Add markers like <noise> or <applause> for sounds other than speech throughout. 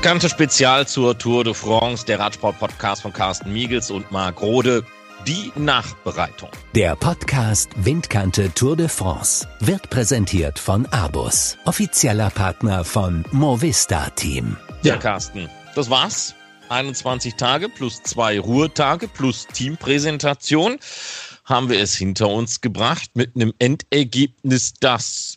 Windkante Spezial zur Tour de France, der Radsport-Podcast von Carsten Miegels und Marc Rode. Die Nachbereitung. Der Podcast Windkante Tour de France wird präsentiert von Abus, offizieller Partner von Movista Team. Ja, Carsten, das war's. 21 Tage plus zwei Ruhetage plus Teampräsentation haben wir es hinter uns gebracht mit einem Endergebnis, das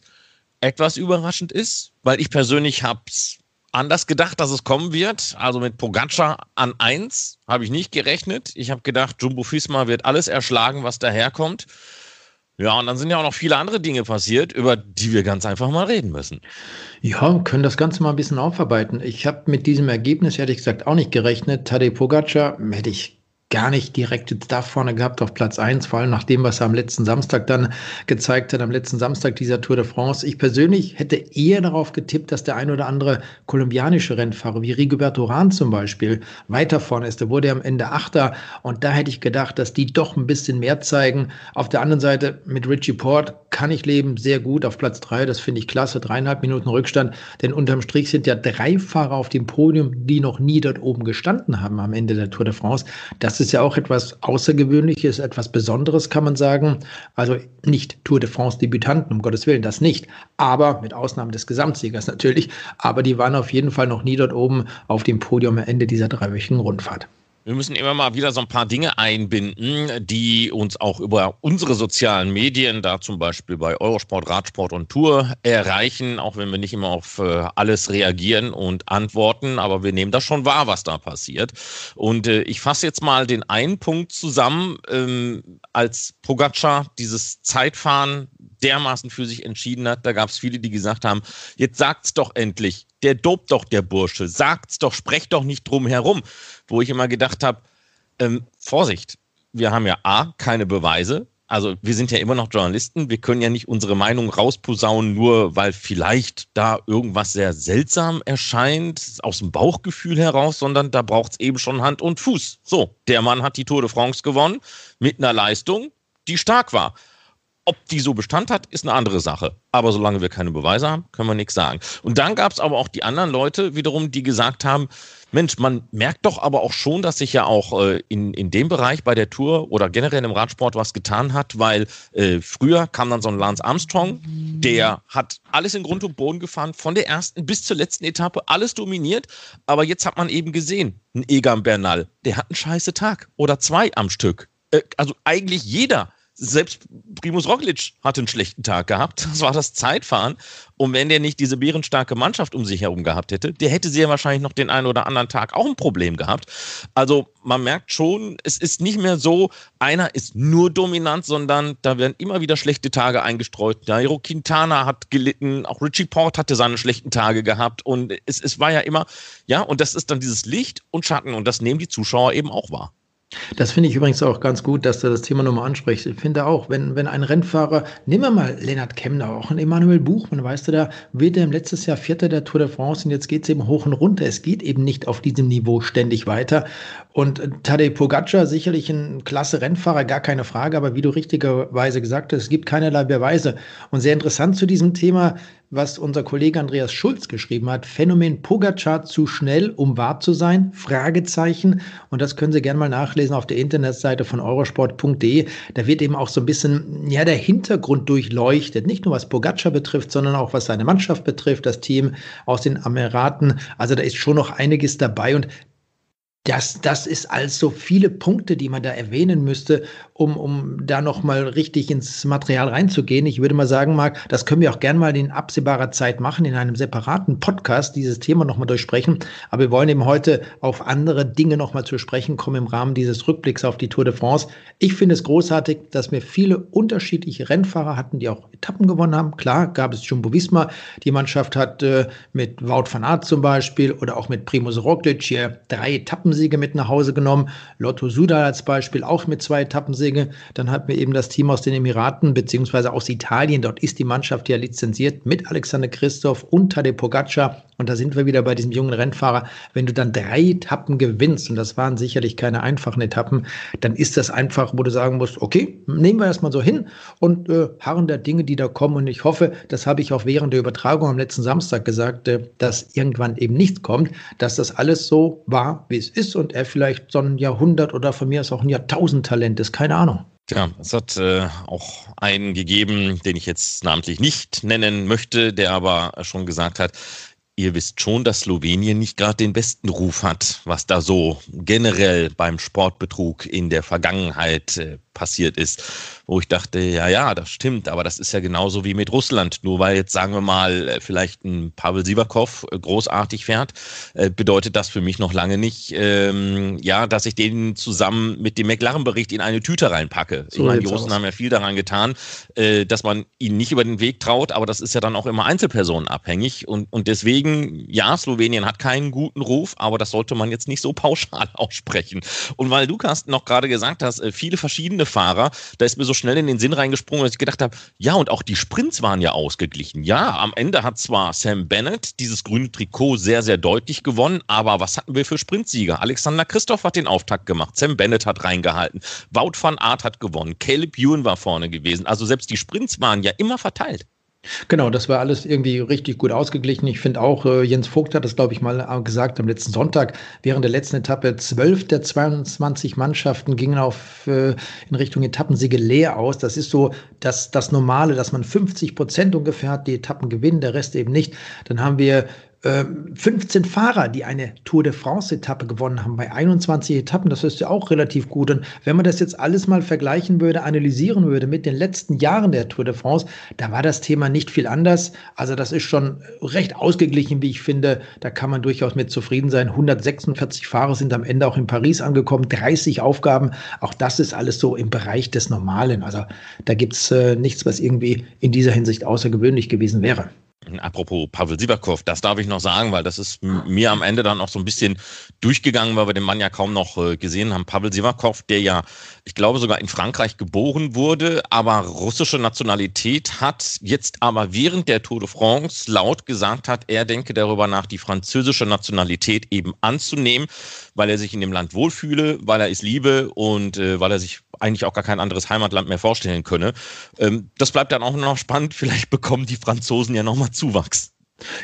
etwas überraschend ist, weil ich persönlich habe es anders gedacht, dass es kommen wird. Also mit Pogacar an eins habe ich nicht gerechnet. Ich habe gedacht, Jumbo Fisma wird alles erschlagen, was daherkommt. Ja, und dann sind ja auch noch viele andere Dinge passiert, über die wir ganz einfach mal reden müssen. Ja, können das Ganze mal ein bisschen aufarbeiten. Ich habe mit diesem Ergebnis ehrlich gesagt auch nicht gerechnet. Tadej Pogacar hätte ich gar nicht direkt da vorne gehabt auf Platz 1, vor allem nach dem, was er am letzten Samstag dann gezeigt hat, am letzten Samstag dieser Tour de France. Ich persönlich hätte eher darauf getippt, dass der ein oder andere kolumbianische Rennfahrer, wie Rigoberto Rahn zum Beispiel, weiter vorne ist. Da wurde er am Ende Achter und da hätte ich gedacht, dass die doch ein bisschen mehr zeigen. Auf der anderen Seite mit Richie Port kann ich leben, sehr gut auf Platz 3, das finde ich klasse, dreieinhalb Minuten Rückstand, denn unterm Strich sind ja drei Fahrer auf dem Podium, die noch nie dort oben gestanden haben am Ende der Tour de France. Das ist ja auch etwas Außergewöhnliches, etwas Besonderes, kann man sagen. Also nicht Tour de France Debütanten, um Gottes Willen, das nicht. Aber mit Ausnahme des Gesamtsiegers natürlich. Aber die waren auf jeden Fall noch nie dort oben auf dem Podium am Ende dieser dreiwöchigen Rundfahrt. Wir müssen immer mal wieder so ein paar Dinge einbinden, die uns auch über unsere sozialen Medien, da zum Beispiel bei Eurosport, Radsport und Tour, erreichen, auch wenn wir nicht immer auf äh, alles reagieren und antworten, aber wir nehmen das schon wahr, was da passiert. Und äh, ich fasse jetzt mal den einen Punkt zusammen, ähm, als Pogacar dieses Zeitfahren dermaßen für sich entschieden hat, da gab es viele, die gesagt haben, jetzt sagt's doch endlich, der dobt doch der Bursche, sagt's doch, sprecht doch nicht drum herum. Wo ich immer gedacht habe, ähm, Vorsicht, wir haben ja A, keine Beweise. Also wir sind ja immer noch Journalisten, wir können ja nicht unsere Meinung rausposaunen, nur weil vielleicht da irgendwas sehr seltsam erscheint, aus dem Bauchgefühl heraus, sondern da braucht es eben schon Hand und Fuß. So, der Mann hat die Tour de France gewonnen mit einer Leistung, die stark war. Ob die so Bestand hat, ist eine andere Sache. Aber solange wir keine Beweise haben, können wir nichts sagen. Und dann gab es aber auch die anderen Leute wiederum, die gesagt haben, Mensch, man merkt doch aber auch schon, dass sich ja auch äh, in, in dem Bereich bei der Tour oder generell im Radsport was getan hat, weil äh, früher kam dann so ein Lance Armstrong, der hat alles in Grund und Boden gefahren, von der ersten bis zur letzten Etappe, alles dominiert. Aber jetzt hat man eben gesehen, ein Egan Bernal, der hat einen scheiße Tag oder zwei am Stück. Äh, also eigentlich jeder selbst Primus Roglic hatte einen schlechten Tag gehabt. Das war das Zeitfahren. Und wenn der nicht diese bärenstarke Mannschaft um sich herum gehabt hätte, der hätte sie ja wahrscheinlich noch den einen oder anderen Tag auch ein Problem gehabt. Also man merkt schon, es ist nicht mehr so, einer ist nur dominant, sondern da werden immer wieder schlechte Tage eingestreut. Nairo Quintana hat gelitten, auch Richie Port hatte seine schlechten Tage gehabt. Und es, es war ja immer, ja, und das ist dann dieses Licht und Schatten. Und das nehmen die Zuschauer eben auch wahr. Das finde ich übrigens auch ganz gut, dass du das Thema nochmal ansprichst. Ich finde auch, wenn, wenn ein Rennfahrer, nehmen wir mal Lennart Kemner, auch ein Emanuel Buchmann, weißt du, da wird er im letztes Jahr Vierter der Tour de France und jetzt geht es eben hoch und runter. Es geht eben nicht auf diesem Niveau ständig weiter. Und Tadej Pogacar, sicherlich ein klasse Rennfahrer, gar keine Frage, aber wie du richtigerweise gesagt hast, es gibt keinerlei Beweise. Und sehr interessant zu diesem Thema, was unser Kollege Andreas Schulz geschrieben hat. Phänomen Pogacar zu schnell, um wahr zu sein? Fragezeichen. Und das können Sie gerne mal nachlesen auf der Internetseite von eurosport.de. Da wird eben auch so ein bisschen, ja, der Hintergrund durchleuchtet. Nicht nur was Pogacar betrifft, sondern auch was seine Mannschaft betrifft, das Team aus den Emiraten. Also da ist schon noch einiges dabei. Und das, das ist also viele Punkte, die man da erwähnen müsste, um, um da nochmal richtig ins Material reinzugehen. Ich würde mal sagen, Marc, das können wir auch gern mal in absehbarer Zeit machen, in einem separaten Podcast, dieses Thema nochmal durchsprechen. Aber wir wollen eben heute auf andere Dinge nochmal zu sprechen kommen im Rahmen dieses Rückblicks auf die Tour de France. Ich finde es großartig, dass wir viele unterschiedliche Rennfahrer hatten, die auch Etappen gewonnen haben. Klar, gab es Jumbo Visma. Die Mannschaft hat äh, mit Wout van Aert zum Beispiel oder auch mit Primoz Roglic hier drei Etappensiege mit nach Hause genommen. Lotto Sudal als Beispiel auch mit zwei Etappensiegen. Dann hatten wir eben das Team aus den Emiraten beziehungsweise aus Italien. Dort ist die Mannschaft ja lizenziert mit Alexander Christoph und Tadej Pogacar. Und da sind wir wieder bei diesem jungen Rennfahrer. Wenn du dann drei Etappen gewinnst, und das waren sicherlich keine einfachen Etappen, dann ist das einfach, wo du sagen musst, okay, nehmen wir erstmal so hin und äh, harren der Dinge, die da kommen. Und ich hoffe, das habe ich auch während der Übertragung am letzten Samstag gesagt, äh, dass irgendwann eben nichts kommt, dass das alles so war, wie es ist und er vielleicht so ein Jahrhundert oder von mir ist auch ein Jahrtausendtalent ist, keine Ahnung. Tja, es hat äh, auch einen gegeben, den ich jetzt namentlich nicht nennen möchte, der aber schon gesagt hat, Ihr wisst schon, dass Slowenien nicht gerade den besten Ruf hat, was da so generell beim Sportbetrug in der Vergangenheit äh, passiert ist, wo ich dachte, ja, ja, das stimmt, aber das ist ja genauso wie mit Russland. Nur weil jetzt, sagen wir mal, äh, vielleicht ein Pavel Sivakov äh, großartig fährt, äh, bedeutet das für mich noch lange nicht, ähm, ja, dass ich den zusammen mit dem McLaren-Bericht in eine Tüte reinpacke. So ich meine, die Russen aus. haben ja viel daran getan, äh, dass man ihnen nicht über den Weg traut, aber das ist ja dann auch immer einzelpersonenabhängig und, und deswegen, ja, Slowenien hat keinen guten Ruf, aber das sollte man jetzt nicht so pauschal <laughs> aussprechen. Und weil du, Carsten, noch gerade gesagt hast, viele verschiedene Fahrer, da ist mir so schnell in den Sinn reingesprungen, dass ich gedacht habe, ja, und auch die Sprints waren ja ausgeglichen. Ja, am Ende hat zwar Sam Bennett dieses grüne Trikot sehr, sehr deutlich gewonnen, aber was hatten wir für Sprintsieger? Alexander Christoph hat den Auftakt gemacht, Sam Bennett hat reingehalten, Wout van Aert hat gewonnen, Caleb Ewan war vorne gewesen. Also selbst die Sprints waren ja immer verteilt. Genau, das war alles irgendwie richtig gut ausgeglichen. Ich finde auch, äh, Jens Vogt hat das, glaube ich, mal äh, gesagt am letzten Sonntag, während der letzten Etappe, zwölf der 22 Mannschaften gingen auf, äh, in Richtung Etappensiege leer aus. Das ist so das, das Normale, dass man 50 Prozent ungefähr hat, die Etappen gewinnen, der Rest eben nicht. Dann haben wir 15 ähm, Fahrer, die eine Tour de France-Etappe gewonnen haben bei 21 Etappen. Das ist ja auch relativ gut. Und wenn man das jetzt alles mal vergleichen würde, analysieren würde mit den letzten Jahren der Tour de France, da war das Thema nicht viel anders. Also das ist schon recht ausgeglichen, wie ich finde. Da kann man durchaus mit zufrieden sein. 146 Fahrer sind am Ende auch in Paris angekommen, 30 Aufgaben. Auch das ist alles so im Bereich des Normalen. Also da gibt es äh, nichts, was irgendwie in dieser Hinsicht außergewöhnlich gewesen wäre. Apropos Pavel Sivakov, das darf ich noch sagen, weil das ist mir am Ende dann auch so ein bisschen durchgegangen, weil wir den Mann ja kaum noch äh, gesehen haben. Pavel Sivakov, der ja, ich glaube, sogar in Frankreich geboren wurde, aber russische Nationalität hat, jetzt aber während der Tour de France laut gesagt hat, er denke darüber nach, die französische Nationalität eben anzunehmen, weil er sich in dem Land wohlfühle, weil er es liebe und äh, weil er sich eigentlich auch gar kein anderes Heimatland mehr vorstellen könne. Ähm, das bleibt dann auch noch spannend. Vielleicht <laughs> bekommen die Franzosen ja nochmal Zuwachs.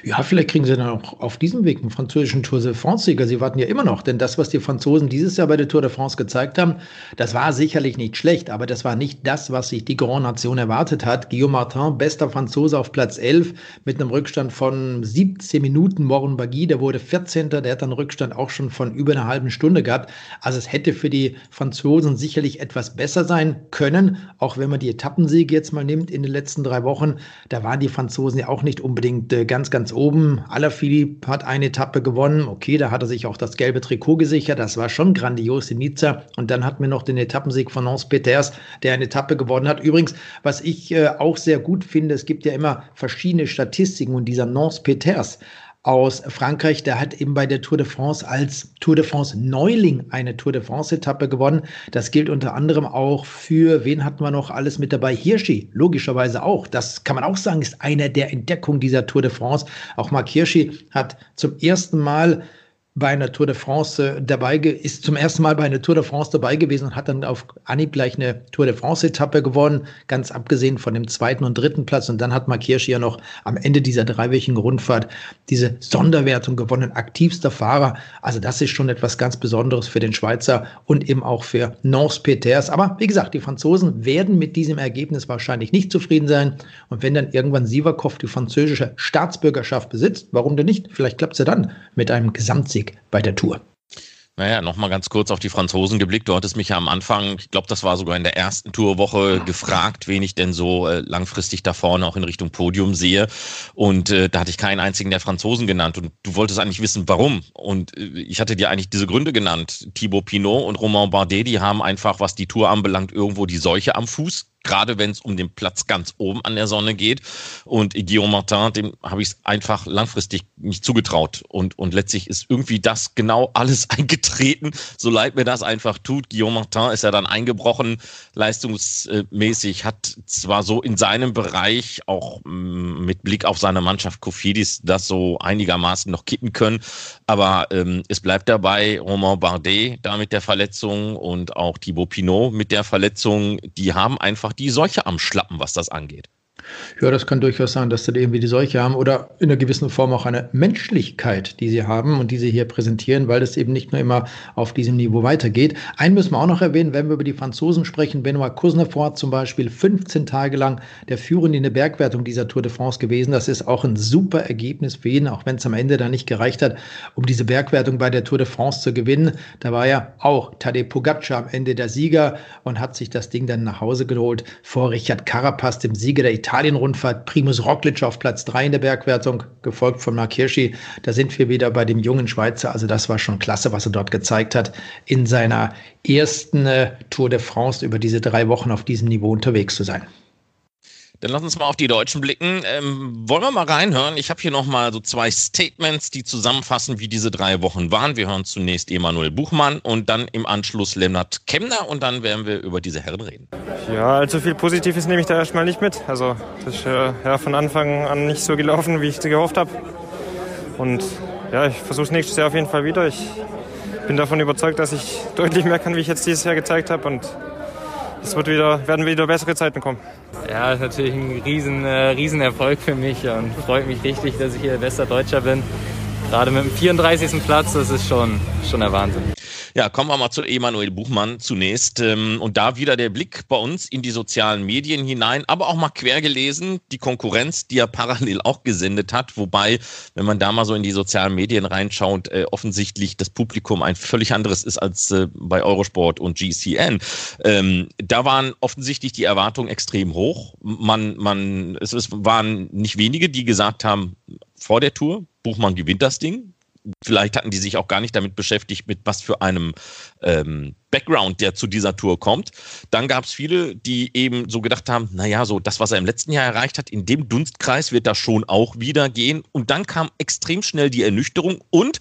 Ja, vielleicht kriegen sie dann auch auf diesem Weg einen französischen Tour de France-Sieger. Sie warten ja immer noch, denn das, was die Franzosen dieses Jahr bei der Tour de France gezeigt haben, das war sicherlich nicht schlecht, aber das war nicht das, was sich die Grand Nation erwartet hat. Guillaume Martin, bester Franzose auf Platz 11 mit einem Rückstand von 17 Minuten. Morin Bagui, der wurde 14. Der hat einen Rückstand auch schon von über einer halben Stunde gehabt. Also es hätte für die Franzosen sicherlich etwas besser sein können, auch wenn man die Etappensiege jetzt mal nimmt in den letzten drei Wochen. Da waren die Franzosen ja auch nicht unbedingt äh, ganz ganz, oben. Alaphilippe hat eine Etappe gewonnen. Okay, da hat er sich auch das gelbe Trikot gesichert. Das war schon grandios in Nizza. Und dann hatten wir noch den Etappensieg von Nance Peters, der eine Etappe gewonnen hat. Übrigens, was ich äh, auch sehr gut finde, es gibt ja immer verschiedene Statistiken und dieser Nance Peters aus Frankreich, der hat eben bei der Tour de France als Tour de France Neuling eine Tour de France Etappe gewonnen. Das gilt unter anderem auch für, wen hatten wir noch alles mit dabei? Hirschi, logischerweise auch. Das kann man auch sagen, ist einer der Entdeckungen dieser Tour de France. Auch Marc Hirschi hat zum ersten Mal bei einer Tour de France äh, dabei, ist zum ersten Mal bei einer Tour de France dabei gewesen und hat dann auf Anhieb gleich eine Tour de France-Etappe gewonnen, ganz abgesehen von dem zweiten und dritten Platz. Und dann hat Mark ja noch am Ende dieser dreiwöchigen Rundfahrt diese Sonderwertung gewonnen, aktivster Fahrer. Also das ist schon etwas ganz Besonderes für den Schweizer und eben auch für Nance Peters. Aber wie gesagt, die Franzosen werden mit diesem Ergebnis wahrscheinlich nicht zufrieden sein. Und wenn dann irgendwann Sivakov die französische Staatsbürgerschaft besitzt, warum denn nicht? Vielleicht klappt es ja dann mit einem Gesamtsieg bei der Tour. Naja, nochmal ganz kurz auf die Franzosen geblickt. Du hattest mich ja am Anfang, ich glaube, das war sogar in der ersten Tourwoche, gefragt, wen ich denn so äh, langfristig da vorne auch in Richtung Podium sehe. Und äh, da hatte ich keinen einzigen der Franzosen genannt. Und du wolltest eigentlich wissen, warum. Und äh, ich hatte dir eigentlich diese Gründe genannt. Thibaut Pinot und Romain Bardet, die haben einfach, was die Tour anbelangt, irgendwo die Seuche am Fuß gerade wenn es um den Platz ganz oben an der Sonne geht. Und Guillaume Martin, dem habe ich es einfach langfristig nicht zugetraut. Und, und letztlich ist irgendwie das genau alles <laughs> eingetreten, so leid mir das einfach tut. Guillaume Martin ist ja dann eingebrochen, leistungsmäßig, hat zwar so in seinem Bereich auch mm, mit Blick auf seine Mannschaft Kofidis das so einigermaßen noch kitten können, aber ähm, es bleibt dabei, Romain Bardet da mit der Verletzung und auch Thibaut Pinot mit der Verletzung, die haben einfach die Seuche am Schlappen, was das angeht. Ja, das kann durchaus sein, dass sie irgendwie die Seuche haben oder in einer gewissen Form auch eine Menschlichkeit, die sie haben und die sie hier präsentieren, weil das eben nicht nur immer auf diesem Niveau weitergeht. Einen müssen wir auch noch erwähnen, wenn wir über die Franzosen sprechen. Benoit Kuznefort zum Beispiel 15 Tage lang der Führende in der Bergwertung dieser Tour de France gewesen. Das ist auch ein super Ergebnis für ihn, auch wenn es am Ende dann nicht gereicht hat, um diese Bergwertung bei der Tour de France zu gewinnen. Da war ja auch Tadej Pogacar am Ende der Sieger und hat sich das Ding dann nach Hause geholt vor Richard Carapaz, dem Sieger der Italien. Italien-Rundfahrt Primus Roglic auf Platz 3 in der Bergwertung, gefolgt von Mark Hirschi. Da sind wir wieder bei dem jungen Schweizer. Also das war schon klasse, was er dort gezeigt hat in seiner ersten äh, Tour de France über diese drei Wochen auf diesem Niveau unterwegs zu sein. Dann lass uns mal auf die Deutschen blicken. Ähm, wollen wir mal reinhören? Ich habe hier nochmal so zwei Statements, die zusammenfassen, wie diese drei Wochen waren. Wir hören zunächst Emanuel Buchmann und dann im Anschluss Lennart Kemner und dann werden wir über diese Herren reden. Ja, allzu viel Positives nehme ich da erstmal nicht mit. Also das ist äh, ja, von Anfang an nicht so gelaufen, wie ich gehofft habe. Und ja, ich versuche es nächstes Jahr auf jeden Fall wieder. Ich bin davon überzeugt, dass ich <laughs> deutlich mehr kann, wie ich jetzt dieses Jahr gezeigt habe. Und es wird wieder, werden wieder bessere Zeiten kommen. Ja, ist natürlich ein riesen, äh, riesen Erfolg für mich und freut mich richtig, dass ich hier bester Deutscher bin. Gerade mit dem 34. Platz, das ist schon, schon der Wahnsinn. Ja, kommen wir mal zu Emanuel Buchmann zunächst. Ähm, und da wieder der Blick bei uns in die sozialen Medien hinein, aber auch mal quer gelesen, die Konkurrenz, die er parallel auch gesendet hat. Wobei, wenn man da mal so in die sozialen Medien reinschaut, äh, offensichtlich das Publikum ein völlig anderes ist als äh, bei Eurosport und GCN. Ähm, da waren offensichtlich die Erwartungen extrem hoch. Man, man, es, es waren nicht wenige, die gesagt haben, vor der Tour, Buchmann gewinnt das Ding vielleicht hatten die sich auch gar nicht damit beschäftigt, mit was für einem ähm, Background, der zu dieser Tour kommt. Dann gab es viele, die eben so gedacht haben, naja, so das, was er im letzten Jahr erreicht hat, in dem Dunstkreis wird das schon auch wieder gehen. Und dann kam extrem schnell die Ernüchterung und,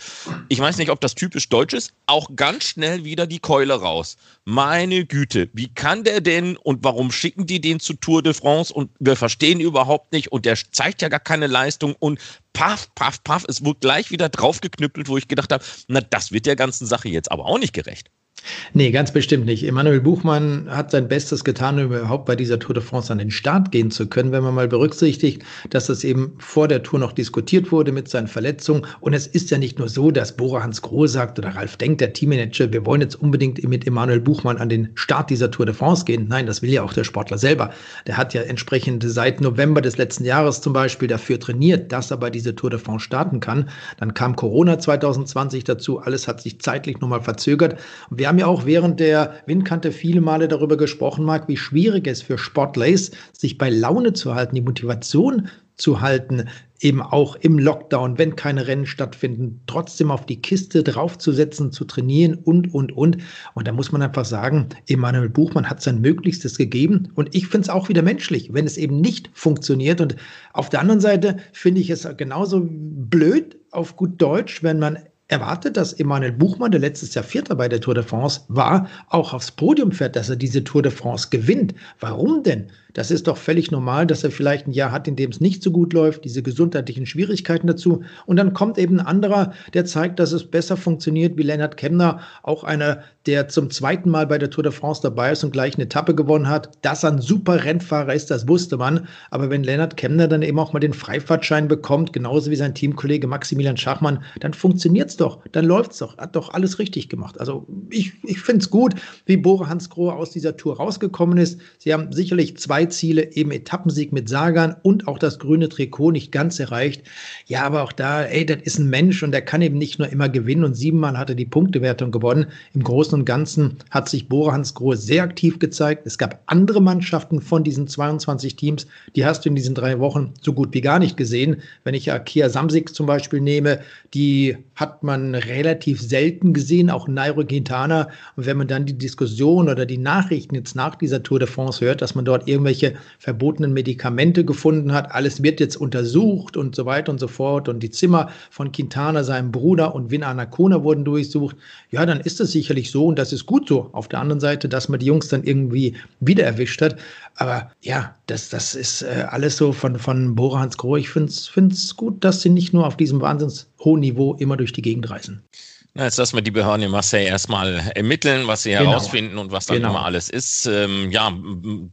ich weiß nicht, ob das typisch deutsch ist, auch ganz schnell wieder die Keule raus. Meine Güte, wie kann der denn und warum schicken die den zu Tour de France und wir verstehen überhaupt nicht und der zeigt ja gar keine Leistung und paff, paff, paff, es wurde gleich wieder draufgeknüppelt, wo ich gedacht habe, na, das wird der ganzen Sache jetzt aber auch nicht gerecht. Nee, ganz bestimmt nicht. Emanuel Buchmann hat sein Bestes getan, um überhaupt bei dieser Tour de France an den Start gehen zu können, wenn man mal berücksichtigt, dass das eben vor der Tour noch diskutiert wurde mit seinen Verletzungen. Und es ist ja nicht nur so, dass Bora Hans Groh sagt oder Ralf Denk, der Teammanager, wir wollen jetzt unbedingt mit Emanuel Buchmann an den Start dieser Tour de France gehen. Nein, das will ja auch der Sportler selber. Der hat ja entsprechend seit November des letzten Jahres zum Beispiel dafür trainiert, dass er bei dieser Tour de France starten kann. Dann kam Corona 2020 dazu. Alles hat sich zeitlich nochmal verzögert. Und wir haben ja auch während der Windkante viele Male darüber gesprochen, Marc, wie schwierig es für Sportler ist, sich bei Laune zu halten, die Motivation zu halten, eben auch im Lockdown, wenn keine Rennen stattfinden, trotzdem auf die Kiste draufzusetzen, zu trainieren und, und, und. Und da muss man einfach sagen, Emanuel Buchmann hat sein Möglichstes gegeben. Und ich finde es auch wieder menschlich, wenn es eben nicht funktioniert. Und auf der anderen Seite finde ich es genauso blöd auf gut Deutsch, wenn man erwartet, dass Emanuel Buchmann, der letztes Jahr Vierter bei der Tour de France war, auch aufs Podium fährt, dass er diese Tour de France gewinnt. Warum denn? Das ist doch völlig normal, dass er vielleicht ein Jahr hat, in dem es nicht so gut läuft, diese gesundheitlichen Schwierigkeiten dazu. Und dann kommt eben ein anderer, der zeigt, dass es besser funktioniert, wie Lennart Kemner, auch einer, der zum zweiten Mal bei der Tour de France dabei ist und gleich eine Etappe gewonnen hat. Dass er ein super Rennfahrer ist, das wusste man. Aber wenn Lennart Kemner dann eben auch mal den Freifahrtschein bekommt, genauso wie sein Teamkollege Maximilian Schachmann, dann funktioniert es doch, dann läuft es doch, hat doch alles richtig gemacht. Also ich, ich finde es gut, wie Bore Hans Grohe aus dieser Tour rausgekommen ist. Sie haben sicherlich zwei zwei Ziele, eben Etappensieg mit Sagan und auch das grüne Trikot nicht ganz erreicht. Ja, aber auch da, ey, das ist ein Mensch und der kann eben nicht nur immer gewinnen und siebenmal hat er die Punktewertung gewonnen. Im Großen und Ganzen hat sich Bora Hans Grohe sehr aktiv gezeigt. Es gab andere Mannschaften von diesen 22 Teams, die hast du in diesen drei Wochen so gut wie gar nicht gesehen. Wenn ich ja Kia zum Beispiel nehme, die hat man relativ selten gesehen, auch Nairo Quintana. Und wenn man dann die Diskussion oder die Nachrichten jetzt nach dieser Tour de France hört, dass man dort irgendwelche verbotenen Medikamente gefunden hat, alles wird jetzt untersucht und so weiter und so fort. Und die Zimmer von Quintana, seinem Bruder und Vin Anacona wurden durchsucht. Ja, dann ist das sicherlich so und das ist gut so. Auf der anderen Seite, dass man die Jungs dann irgendwie wieder erwischt hat. Aber ja, das, das ist äh, alles so von, von Bora Hans Grohe. Ich finde es gut, dass sie nicht nur auf diesem wahnsinns hohen Niveau immer durch die Gegend reisen. Na, jetzt lassen wir die Behörden in Marseille erstmal ermitteln, was sie genau. herausfinden und was dann genau. immer alles ist. Ähm, ja,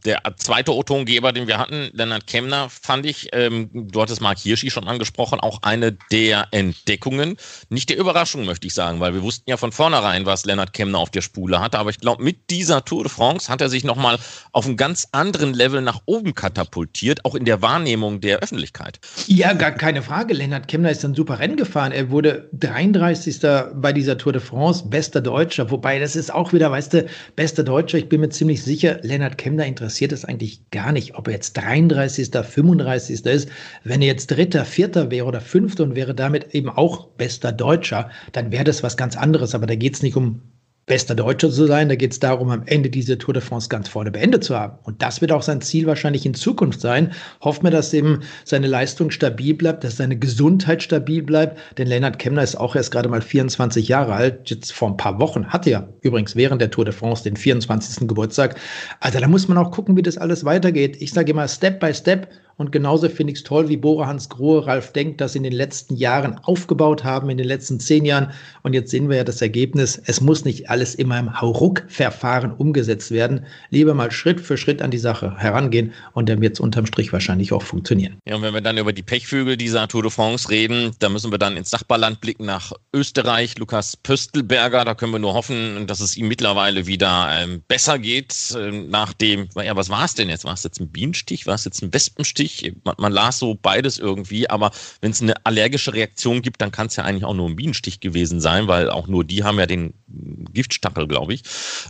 der zweite O-Tongeber, den wir hatten, Lennart Kemner, fand ich, ähm, du hattest Mark Hirschi schon angesprochen, auch eine der Entdeckungen. Nicht der Überraschung, möchte ich sagen, weil wir wussten ja von vornherein, was Lennart Kemner auf der Spule hatte. Aber ich glaube, mit dieser Tour de France hat er sich nochmal auf einem ganz anderen Level nach oben katapultiert, auch in der Wahrnehmung der Öffentlichkeit. Ja, gar keine Frage. Lennart Kemner ist ein super Rennen gefahren. Er wurde 33. bei dieser Tour de France, bester Deutscher. Wobei, das ist auch wieder, weißt du, bester Deutscher. Ich bin mir ziemlich sicher, Lennart Kemner interessiert es eigentlich gar nicht, ob er jetzt 33., 35. ist. Wenn er jetzt Dritter, Vierter wäre oder Fünfter und wäre damit eben auch bester Deutscher, dann wäre das was ganz anderes. Aber da geht es nicht um bester Deutscher zu sein. Da geht es darum, am Ende diese Tour de France ganz vorne beendet zu haben. Und das wird auch sein Ziel wahrscheinlich in Zukunft sein. Hoffen wir, dass eben seine Leistung stabil bleibt, dass seine Gesundheit stabil bleibt. Denn Lennart Kemner ist auch erst gerade mal 24 Jahre alt. Jetzt vor ein paar Wochen hatte er übrigens während der Tour de France den 24. Geburtstag. Also da muss man auch gucken, wie das alles weitergeht. Ich sage immer Step by Step und genauso finde ich es toll, wie Bora Hans Grohe, Ralf Denk das in den letzten Jahren aufgebaut haben, in den letzten zehn Jahren. Und jetzt sehen wir ja das Ergebnis. Es muss nicht alles immer im Hauruck-Verfahren umgesetzt werden. Lieber mal Schritt für Schritt an die Sache herangehen und dann wird es unterm Strich wahrscheinlich auch funktionieren. Ja, und wenn wir dann über die Pechvögel dieser Tour de France reden, da müssen wir dann ins Nachbarland blicken nach Österreich. Lukas Pöstelberger, da können wir nur hoffen, dass es ihm mittlerweile wieder ähm, besser geht. Ähm, nach dem, ja, was war es denn jetzt? War es jetzt ein Bienenstich? War es jetzt ein Wespenstich? Lustig. Man, man las so beides irgendwie, aber wenn es eine allergische Reaktion gibt, dann kann es ja eigentlich auch nur ein Bienenstich gewesen sein, weil auch nur die haben ja den Giftstachel, glaube ich.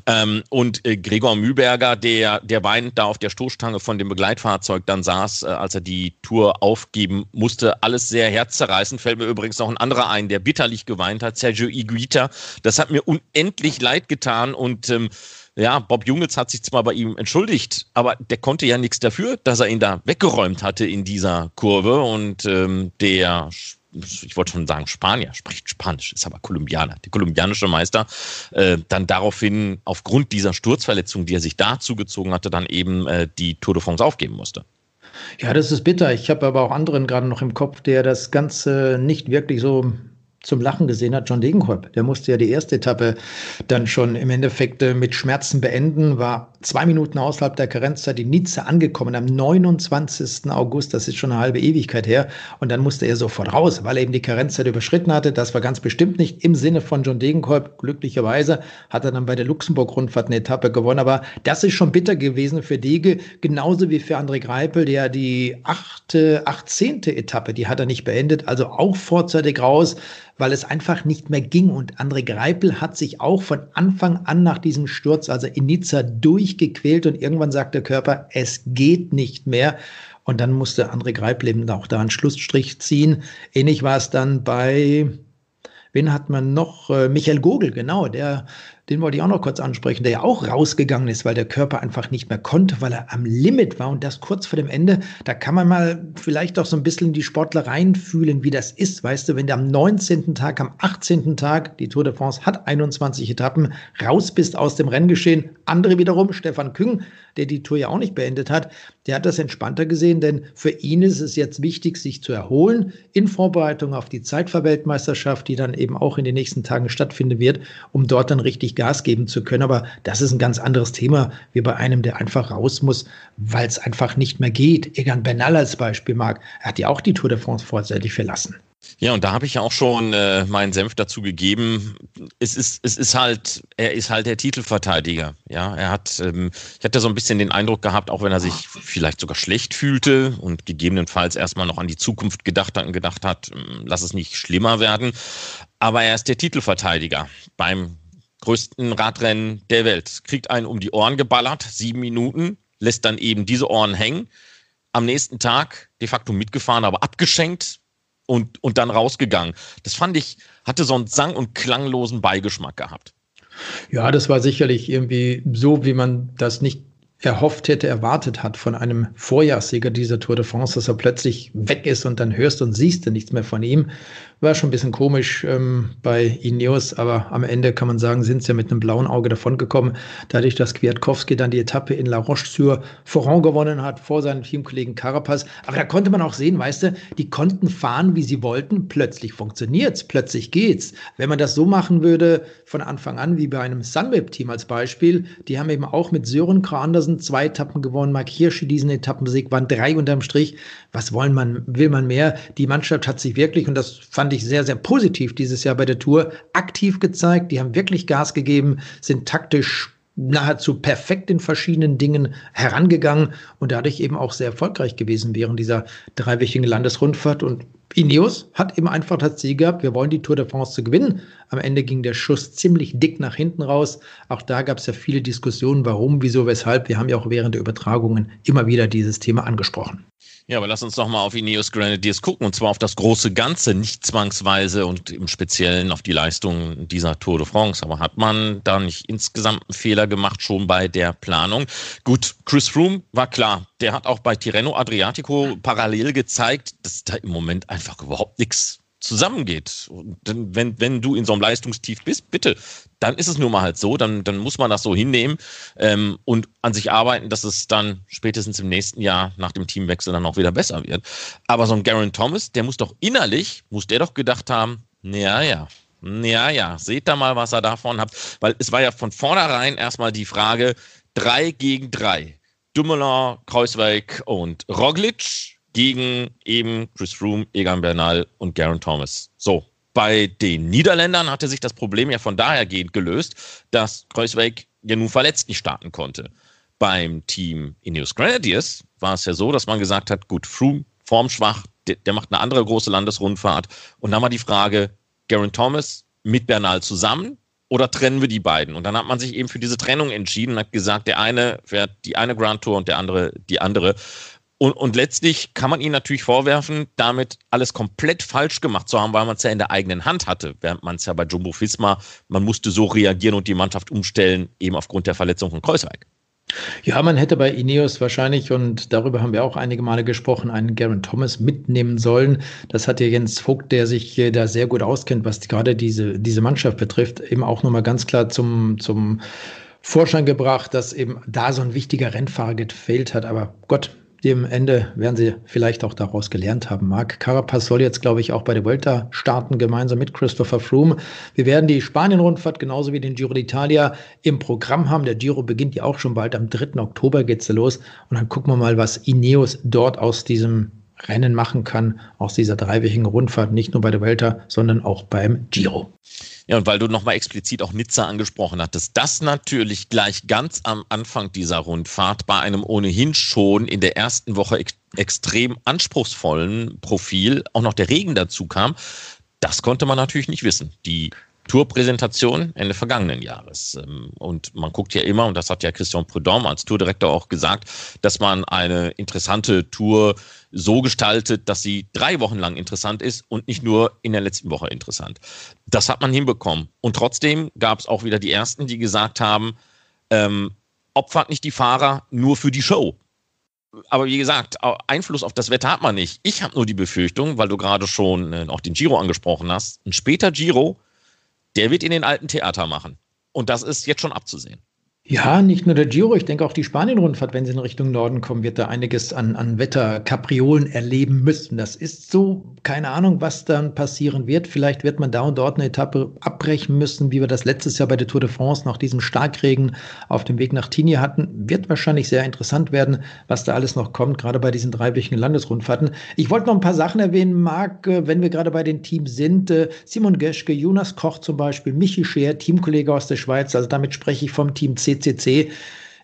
Ähm, und äh, Gregor Mühlberger, der, der weinend da auf der Stoßstange von dem Begleitfahrzeug dann saß, äh, als er die Tour aufgeben musste, alles sehr herzzerreißend. Fällt mir übrigens noch ein anderer ein, der bitterlich geweint hat, Sergio Iguita. Das hat mir unendlich leid getan und ähm, ja, Bob Jungels hat sich zwar bei ihm entschuldigt, aber der konnte ja nichts dafür, dass er ihn da weggeräumt hatte in dieser Kurve und ähm, der ich wollte schon sagen Spanier, spricht Spanisch, ist aber Kolumbianer, der kolumbianische Meister, äh, dann daraufhin aufgrund dieser Sturzverletzung, die er sich da zugezogen hatte, dann eben äh, die Tour de France aufgeben musste. Ja, das ist bitter. Ich habe aber auch anderen gerade noch im Kopf, der das Ganze nicht wirklich so zum Lachen gesehen hat, John Degenkolb. Der musste ja die erste Etappe dann schon im Endeffekt äh, mit Schmerzen beenden, war zwei Minuten außerhalb der Karenzzeit in Nizza angekommen am 29. August, das ist schon eine halbe Ewigkeit her. Und dann musste er sofort raus, weil er eben die Karenzzeit überschritten hatte. Das war ganz bestimmt nicht im Sinne von John Degenkolb. Glücklicherweise hat er dann bei der Luxemburg-Rundfahrt eine Etappe gewonnen. Aber das ist schon bitter gewesen für Dege, genauso wie für André Greipel, der die achte, achtzehnte Etappe, die hat er nicht beendet, also auch vorzeitig raus weil es einfach nicht mehr ging. Und André Greipel hat sich auch von Anfang an nach diesem Sturz, also in Nizza, durchgequält und irgendwann sagt der Körper, es geht nicht mehr. Und dann musste André Greipel eben auch da einen Schlussstrich ziehen. Ähnlich war es dann bei, wen hat man noch? Äh, Michael Gogel, genau, der den wollte ich auch noch kurz ansprechen, der ja auch rausgegangen ist, weil der Körper einfach nicht mehr konnte, weil er am Limit war und das kurz vor dem Ende. Da kann man mal vielleicht auch so ein bisschen die Sportler reinfühlen, wie das ist. Weißt du, wenn du am 19. Tag, am 18. Tag, die Tour de France hat 21 Etappen, raus bist aus dem Renngeschehen. Andere wiederum, Stefan Küng, der die Tour ja auch nicht beendet hat, der hat das entspannter gesehen, denn für ihn ist es jetzt wichtig, sich zu erholen in Vorbereitung auf die Zeitverweltmeisterschaft, die dann eben auch in den nächsten Tagen stattfinden wird, um dort dann richtig Gas geben zu können. Aber das ist ein ganz anderes Thema, wie bei einem, der einfach raus muss, weil es einfach nicht mehr geht. Egan Bernal als Beispiel mag, er hat ja auch die Tour de France vorzeitig verlassen. Ja, und da habe ich ja auch schon äh, meinen Senf dazu gegeben. Es ist, es ist halt, er ist halt der Titelverteidiger. Ja, er hat, ähm, ich hatte so ein bisschen den Eindruck gehabt, auch wenn er sich vielleicht sogar schlecht fühlte und gegebenenfalls erstmal noch an die Zukunft gedacht hat und gedacht hat, hm, lass es nicht schlimmer werden. Aber er ist der Titelverteidiger beim größten Radrennen der Welt. Kriegt einen um die Ohren geballert, sieben Minuten, lässt dann eben diese Ohren hängen. Am nächsten Tag de facto mitgefahren, aber abgeschenkt, und, und dann rausgegangen. Das fand ich, hatte so einen sang- und klanglosen Beigeschmack gehabt. Ja, das war sicherlich irgendwie so, wie man das nicht erhofft hätte, erwartet hat von einem Vorjahrssieger dieser Tour de France, dass er plötzlich weg ist und dann hörst und siehst du nichts mehr von ihm. War schon ein bisschen komisch ähm, bei Ineos, aber am Ende kann man sagen, sind sie ja mit einem blauen Auge davongekommen. Dadurch, dass Kwiatkowski dann die Etappe in La Roche-sur-Foron gewonnen hat, vor seinem Teamkollegen Carapaz. Aber da konnte man auch sehen, weißt du, die konnten fahren, wie sie wollten. Plötzlich funktioniert's, plötzlich geht's. Wenn man das so machen würde, von Anfang an, wie bei einem Sunweb-Team als Beispiel, die haben eben auch mit Sören Andersen zwei Etappen gewonnen, Mark Hirschi diesen Etappensieg, waren drei unterm Strich. Was wollen man, will man mehr? Die Mannschaft hat sich wirklich, und das fand fand ich sehr, sehr positiv dieses Jahr bei der Tour, aktiv gezeigt. Die haben wirklich Gas gegeben, sind taktisch nahezu perfekt in verschiedenen Dingen herangegangen und dadurch eben auch sehr erfolgreich gewesen während dieser dreiwöchigen Landesrundfahrt. Und Ineos hat eben einfach das Ziel gehabt, wir wollen die Tour de France zu gewinnen. Am Ende ging der Schuss ziemlich dick nach hinten raus. Auch da gab es ja viele Diskussionen, warum, wieso, weshalb. Wir haben ja auch während der Übertragungen immer wieder dieses Thema angesprochen. Ja, aber lass uns noch mal auf Ineos Grenadiers gucken und zwar auf das große Ganze, nicht zwangsweise und im Speziellen auf die Leistung dieser Tour de France. Aber hat man da nicht insgesamt einen Fehler gemacht schon bei der Planung? Gut, Chris Froome war klar, der hat auch bei Tirreno Adriatico parallel gezeigt, dass da im Moment einfach überhaupt nichts zusammengeht. Und wenn, wenn du in so einem Leistungstief bist, bitte, dann ist es nun mal halt so, dann, dann muss man das so hinnehmen ähm, und an sich arbeiten, dass es dann spätestens im nächsten Jahr nach dem Teamwechsel dann auch wieder besser wird. Aber so ein Garen Thomas, der muss doch innerlich, muss der doch gedacht haben, ja, ja, ja, ja, seht da mal, was er davon hat. Weil es war ja von vornherein erstmal die Frage, drei gegen drei. Dumoulin, Kreuzweig und Roglic gegen eben Chris Froome, Egan Bernal und Garen Thomas. So, bei den Niederländern hatte sich das Problem ja von dahergehend gelöst, dass Kreuzweg ja nun verletzt nicht starten konnte. Beim Team Ineos Grenadiers war es ja so, dass man gesagt hat, gut, Froome, formschwach, der, der macht eine andere große Landesrundfahrt. Und dann war die Frage, Garen Thomas mit Bernal zusammen oder trennen wir die beiden? Und dann hat man sich eben für diese Trennung entschieden und hat gesagt, der eine fährt die eine Grand Tour und der andere die andere. Und, und letztlich kann man ihnen natürlich vorwerfen, damit alles komplett falsch gemacht zu haben, weil man es ja in der eigenen Hand hatte, während man es ja bei Jumbo Fisma, man musste so reagieren und die Mannschaft umstellen, eben aufgrund der Verletzung von Kreuzweig. Ja, man hätte bei Ineos wahrscheinlich, und darüber haben wir auch einige Male gesprochen, einen Garen Thomas mitnehmen sollen. Das hat ja Jens Vogt, der sich da sehr gut auskennt, was gerade diese, diese Mannschaft betrifft, eben auch nochmal ganz klar zum, zum Vorschein gebracht, dass eben da so ein wichtiger Rennfahrer gefehlt hat. Aber Gott, dem Ende werden sie vielleicht auch daraus gelernt haben. Marc Carapaz soll jetzt, glaube ich, auch bei der Vuelta starten, gemeinsam mit Christopher Froome. Wir werden die Spanien-Rundfahrt genauso wie den Giro d'Italia im Programm haben. Der Giro beginnt ja auch schon bald. Am 3. Oktober geht es los. Und dann gucken wir mal, was Ineos dort aus diesem Rennen machen kann, aus dieser dreiwöchigen Rundfahrt, nicht nur bei der Vuelta, sondern auch beim Giro. Ja, und weil du nochmal explizit auch Nizza angesprochen hattest, das natürlich gleich ganz am Anfang dieser Rundfahrt bei einem ohnehin schon in der ersten Woche ex extrem anspruchsvollen Profil auch noch der Regen dazu kam, das konnte man natürlich nicht wissen. Die Tourpräsentation Ende vergangenen Jahres. Ähm, und man guckt ja immer, und das hat ja Christian Prudhomme als Tourdirektor auch gesagt, dass man eine interessante Tour so gestaltet, dass sie drei Wochen lang interessant ist und nicht nur in der letzten Woche interessant. Das hat man hinbekommen. Und trotzdem gab es auch wieder die Ersten, die gesagt haben, ähm, opfert nicht die Fahrer nur für die Show. Aber wie gesagt, Einfluss auf das Wetter hat man nicht. Ich habe nur die Befürchtung, weil du gerade schon äh, auch den Giro angesprochen hast, ein später Giro der wird in den alten Theater machen. Und das ist jetzt schon abzusehen. Ja, nicht nur der Giro, ich denke auch die Spanien-Rundfahrt, wenn sie in Richtung Norden kommen, wird da einiges an, an Wetterkapriolen erleben müssen. Das ist so, keine Ahnung, was dann passieren wird. Vielleicht wird man da und dort eine Etappe abbrechen müssen, wie wir das letztes Jahr bei der Tour de France nach diesem Starkregen auf dem Weg nach Tignes hatten. Wird wahrscheinlich sehr interessant werden, was da alles noch kommt, gerade bei diesen dreiwöchigen Landesrundfahrten. Ich wollte noch ein paar Sachen erwähnen, Marc, äh, wenn wir gerade bei den Teams sind. Äh, Simon Geschke, Jonas Koch zum Beispiel, Michi Scheer, Teamkollege aus der Schweiz, also damit spreche ich vom Team C CCC.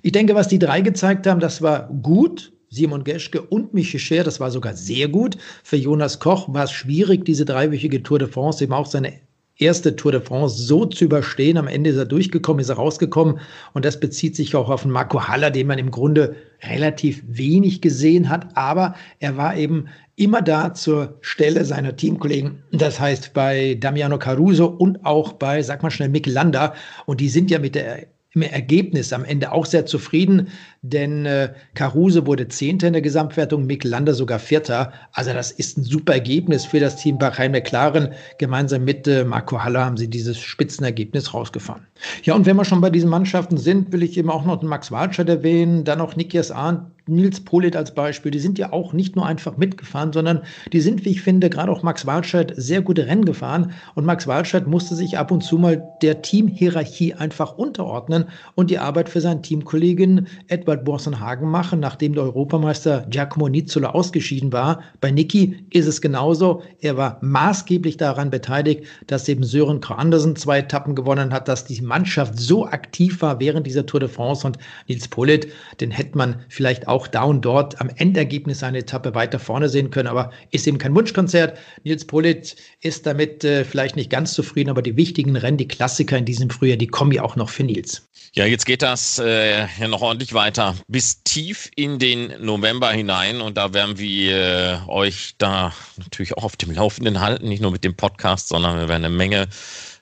Ich denke, was die drei gezeigt haben, das war gut. Simon Geschke und Michi Scher, das war sogar sehr gut. Für Jonas Koch war es schwierig, diese dreiwöchige Tour de France eben auch seine erste Tour de France so zu überstehen. Am Ende ist er durchgekommen, ist er rausgekommen. Und das bezieht sich auch auf Marco Haller, den man im Grunde relativ wenig gesehen hat. Aber er war eben immer da zur Stelle seiner Teamkollegen. Das heißt bei Damiano Caruso und auch bei, sag mal schnell, Mick Landa. Und die sind ja mit der im Ergebnis am Ende auch sehr zufrieden, denn äh, Caruso wurde Zehnter in der Gesamtwertung, Mick Lander sogar Vierter. Also das ist ein super Ergebnis für das Team Bahrain McLaren. Gemeinsam mit äh, Marco Haller haben sie dieses Spitzenergebnis rausgefahren. Ja, und wenn wir schon bei diesen Mannschaften sind, will ich eben auch noch den Max Walscheid erwähnen, dann auch Nikias Arndt, Nils Polit als Beispiel, die sind ja auch nicht nur einfach mitgefahren, sondern die sind, wie ich finde, gerade auch Max Walscheid sehr gute Rennen gefahren. Und Max Walscheid musste sich ab und zu mal der Teamhierarchie einfach unterordnen und die Arbeit für seinen Teamkollegen Edward Borsenhagen machen, nachdem der Europameister Giacomo Nizzola ausgeschieden war. Bei Niki ist es genauso. Er war maßgeblich daran beteiligt, dass eben Sören Krauh Andersen zwei Etappen gewonnen hat, dass die Mannschaft so aktiv war während dieser Tour de France und Nils Polit, den hätte man vielleicht auch da und dort am Endergebnis eine Etappe weiter vorne sehen können, aber ist eben kein Wunschkonzert. Nils Polit ist damit äh, vielleicht nicht ganz zufrieden, aber die wichtigen Rennen, die Klassiker in diesem Frühjahr, die kommen ja auch noch für Nils. Ja, jetzt geht das äh, ja noch ordentlich weiter bis tief in den November hinein und da werden wir äh, euch da natürlich auch auf dem Laufenden halten, nicht nur mit dem Podcast, sondern wir werden eine Menge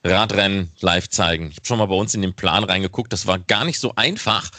Radrennen live zeigen. Ich habe schon mal bei uns in den Plan reingeguckt, das war gar nicht so einfach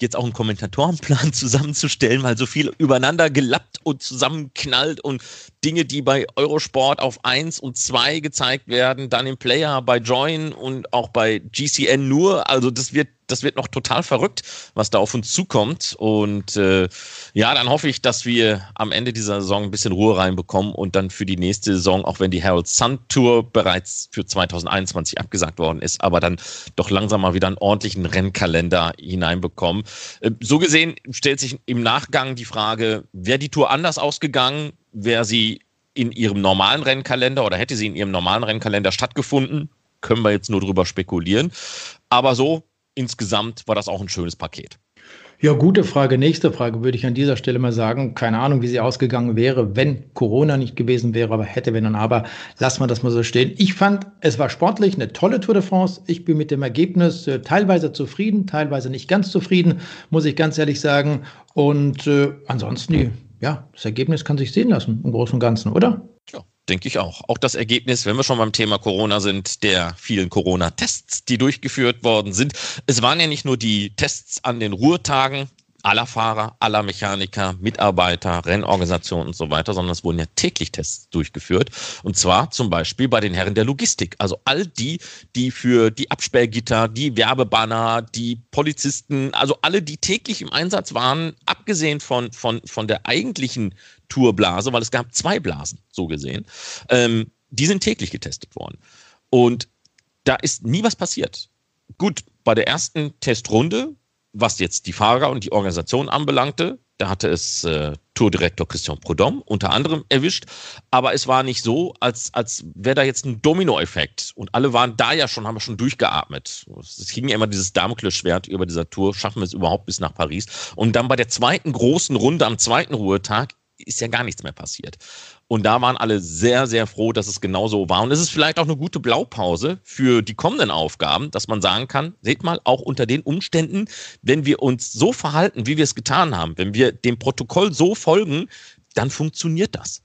jetzt auch einen Kommentatorenplan <laughs> zusammenzustellen, weil so viel übereinander gelappt und zusammenknallt und Dinge, die bei Eurosport auf 1 und 2 gezeigt werden, dann im Player bei Join und auch bei GCN nur. Also das wird das wird noch total verrückt, was da auf uns zukommt. Und äh, ja, dann hoffe ich, dass wir am Ende dieser Saison ein bisschen Ruhe reinbekommen und dann für die nächste Saison, auch wenn die Harold Sun Tour bereits für 2021 abgesagt worden ist, aber dann doch langsam mal wieder einen ordentlichen Rennkalender hineinbekommen. Äh, so gesehen stellt sich im Nachgang die Frage, wäre die Tour anders ausgegangen, wäre sie in ihrem normalen Rennkalender oder hätte sie in ihrem normalen Rennkalender stattgefunden? Können wir jetzt nur drüber spekulieren. Aber so insgesamt war das auch ein schönes Paket. Ja, gute Frage. Nächste Frage würde ich an dieser Stelle mal sagen. Keine Ahnung, wie sie ausgegangen wäre, wenn Corona nicht gewesen wäre, aber hätte, wenn und aber. Lassen wir das mal so stehen. Ich fand, es war sportlich eine tolle Tour de France. Ich bin mit dem Ergebnis äh, teilweise zufrieden, teilweise nicht ganz zufrieden, muss ich ganz ehrlich sagen. Und äh, ansonsten, ja, das Ergebnis kann sich sehen lassen im Großen und Ganzen, oder? Ja, denke ich auch. Auch das Ergebnis, wenn wir schon beim Thema Corona sind, der vielen Corona-Tests, die durchgeführt worden sind. Es waren ja nicht nur die Tests an den Ruhetagen aller Fahrer, aller Mechaniker, Mitarbeiter, Rennorganisationen und so weiter, sondern es wurden ja täglich Tests durchgeführt. Und zwar zum Beispiel bei den Herren der Logistik. Also all die, die für die Absperrgitter, die Werbebanner, die Polizisten, also alle, die täglich im Einsatz waren, abgesehen von, von, von der eigentlichen Tourblase, weil es gab zwei Blasen, so gesehen, ähm, die sind täglich getestet worden. Und da ist nie was passiert. Gut, bei der ersten Testrunde, was jetzt die Fahrer und die Organisation anbelangte, da hatte es äh, Tourdirektor Christian Prudhomme unter anderem erwischt. Aber es war nicht so, als, als wäre da jetzt ein Dominoeffekt. Und alle waren da ja schon, haben schon durchgeatmet. Es hing ja immer dieses Damoklesschwert über dieser Tour. Schaffen wir es überhaupt bis nach Paris? Und dann bei der zweiten großen Runde am zweiten Ruhetag ist ja gar nichts mehr passiert. Und da waren alle sehr, sehr froh, dass es genauso war. Und es ist vielleicht auch eine gute Blaupause für die kommenden Aufgaben, dass man sagen kann, seht mal, auch unter den Umständen, wenn wir uns so verhalten, wie wir es getan haben, wenn wir dem Protokoll so folgen, dann funktioniert das.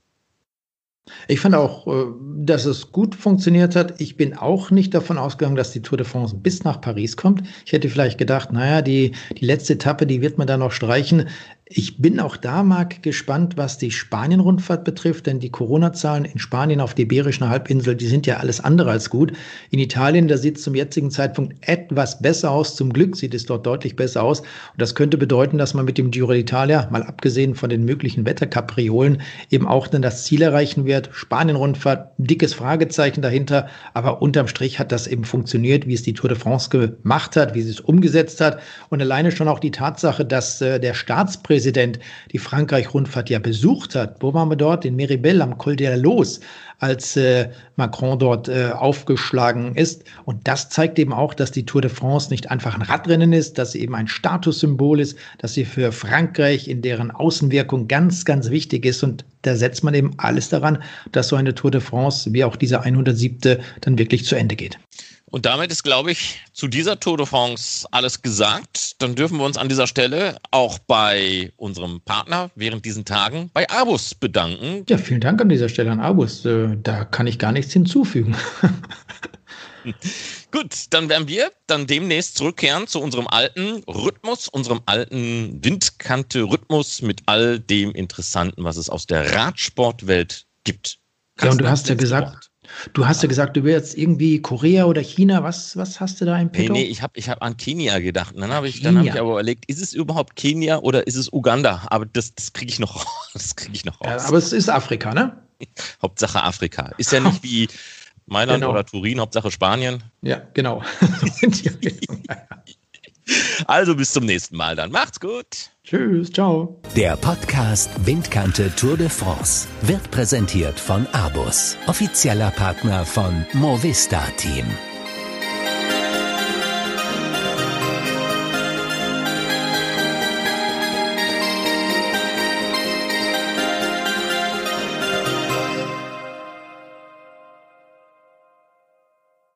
Ich fand auch, äh, dass es gut funktioniert hat. Ich bin auch nicht davon ausgegangen, dass die Tour de France bis nach Paris kommt. Ich hätte vielleicht gedacht, naja, die, die letzte Etappe, die wird man da noch streichen. Ich bin auch da, Marc, gespannt, was die Spanien-Rundfahrt betrifft, denn die Corona-Zahlen in Spanien auf der Iberischen Halbinsel, die sind ja alles andere als gut. In Italien, da sieht es zum jetzigen Zeitpunkt etwas besser aus. Zum Glück sieht es dort deutlich besser aus. Und das könnte bedeuten, dass man mit dem Giro d'Italia, mal abgesehen von den möglichen Wetterkapriolen, eben auch dann das Ziel erreichen wird. Spanien-Rundfahrt, dickes Fragezeichen dahinter. Aber unterm Strich hat das eben funktioniert, wie es die Tour de France gemacht hat, wie sie es umgesetzt hat. Und alleine schon auch die Tatsache, dass äh, der Staatspräsident Staatspräsident die Frankreich-Rundfahrt ja besucht hat. Wo waren wir dort? In Meribel am Col de la Los, als äh, Macron dort äh, aufgeschlagen ist. Und das zeigt eben auch, dass die Tour de France nicht einfach ein Radrennen ist, dass sie eben ein Statussymbol ist, dass sie für Frankreich in deren Außenwirkung ganz, ganz wichtig ist. Und da setzt man eben alles daran, dass so eine Tour de France wie auch diese 107. dann wirklich zu Ende geht. Und damit ist, glaube ich, zu dieser Tour de France alles gesagt. Dann dürfen wir uns an dieser Stelle auch bei unserem Partner während diesen Tagen bei Abus bedanken. Ja, vielen Dank an dieser Stelle an Abus. Äh, da kann ich gar nichts hinzufügen. <laughs> Gut, dann werden wir dann demnächst zurückkehren zu unserem alten Rhythmus, unserem alten Windkante-Rhythmus mit all dem Interessanten, was es aus der Radsportwelt gibt. Ja, und du hast ja gesagt, Wort. Du hast ja gesagt, du willst irgendwie Korea oder China. Was, was hast du da im Petto? Nee, nee, ich habe ich hab an Kenia gedacht. dann habe ich, hab ich aber überlegt, ist es überhaupt Kenia oder ist es Uganda? Aber das, das kriege ich noch Das kriege ich noch raus. <laughs> Ja, aber es ist Afrika, ne? <laughs> Hauptsache Afrika. Ist ja nicht <laughs> wie Mailand genau. oder Turin, Hauptsache Spanien. Ja, genau. Also bis zum nächsten Mal dann. Macht's gut. Tschüss, ciao. Der Podcast Windkante Tour de France wird präsentiert von Abus, offizieller Partner von Movista Team.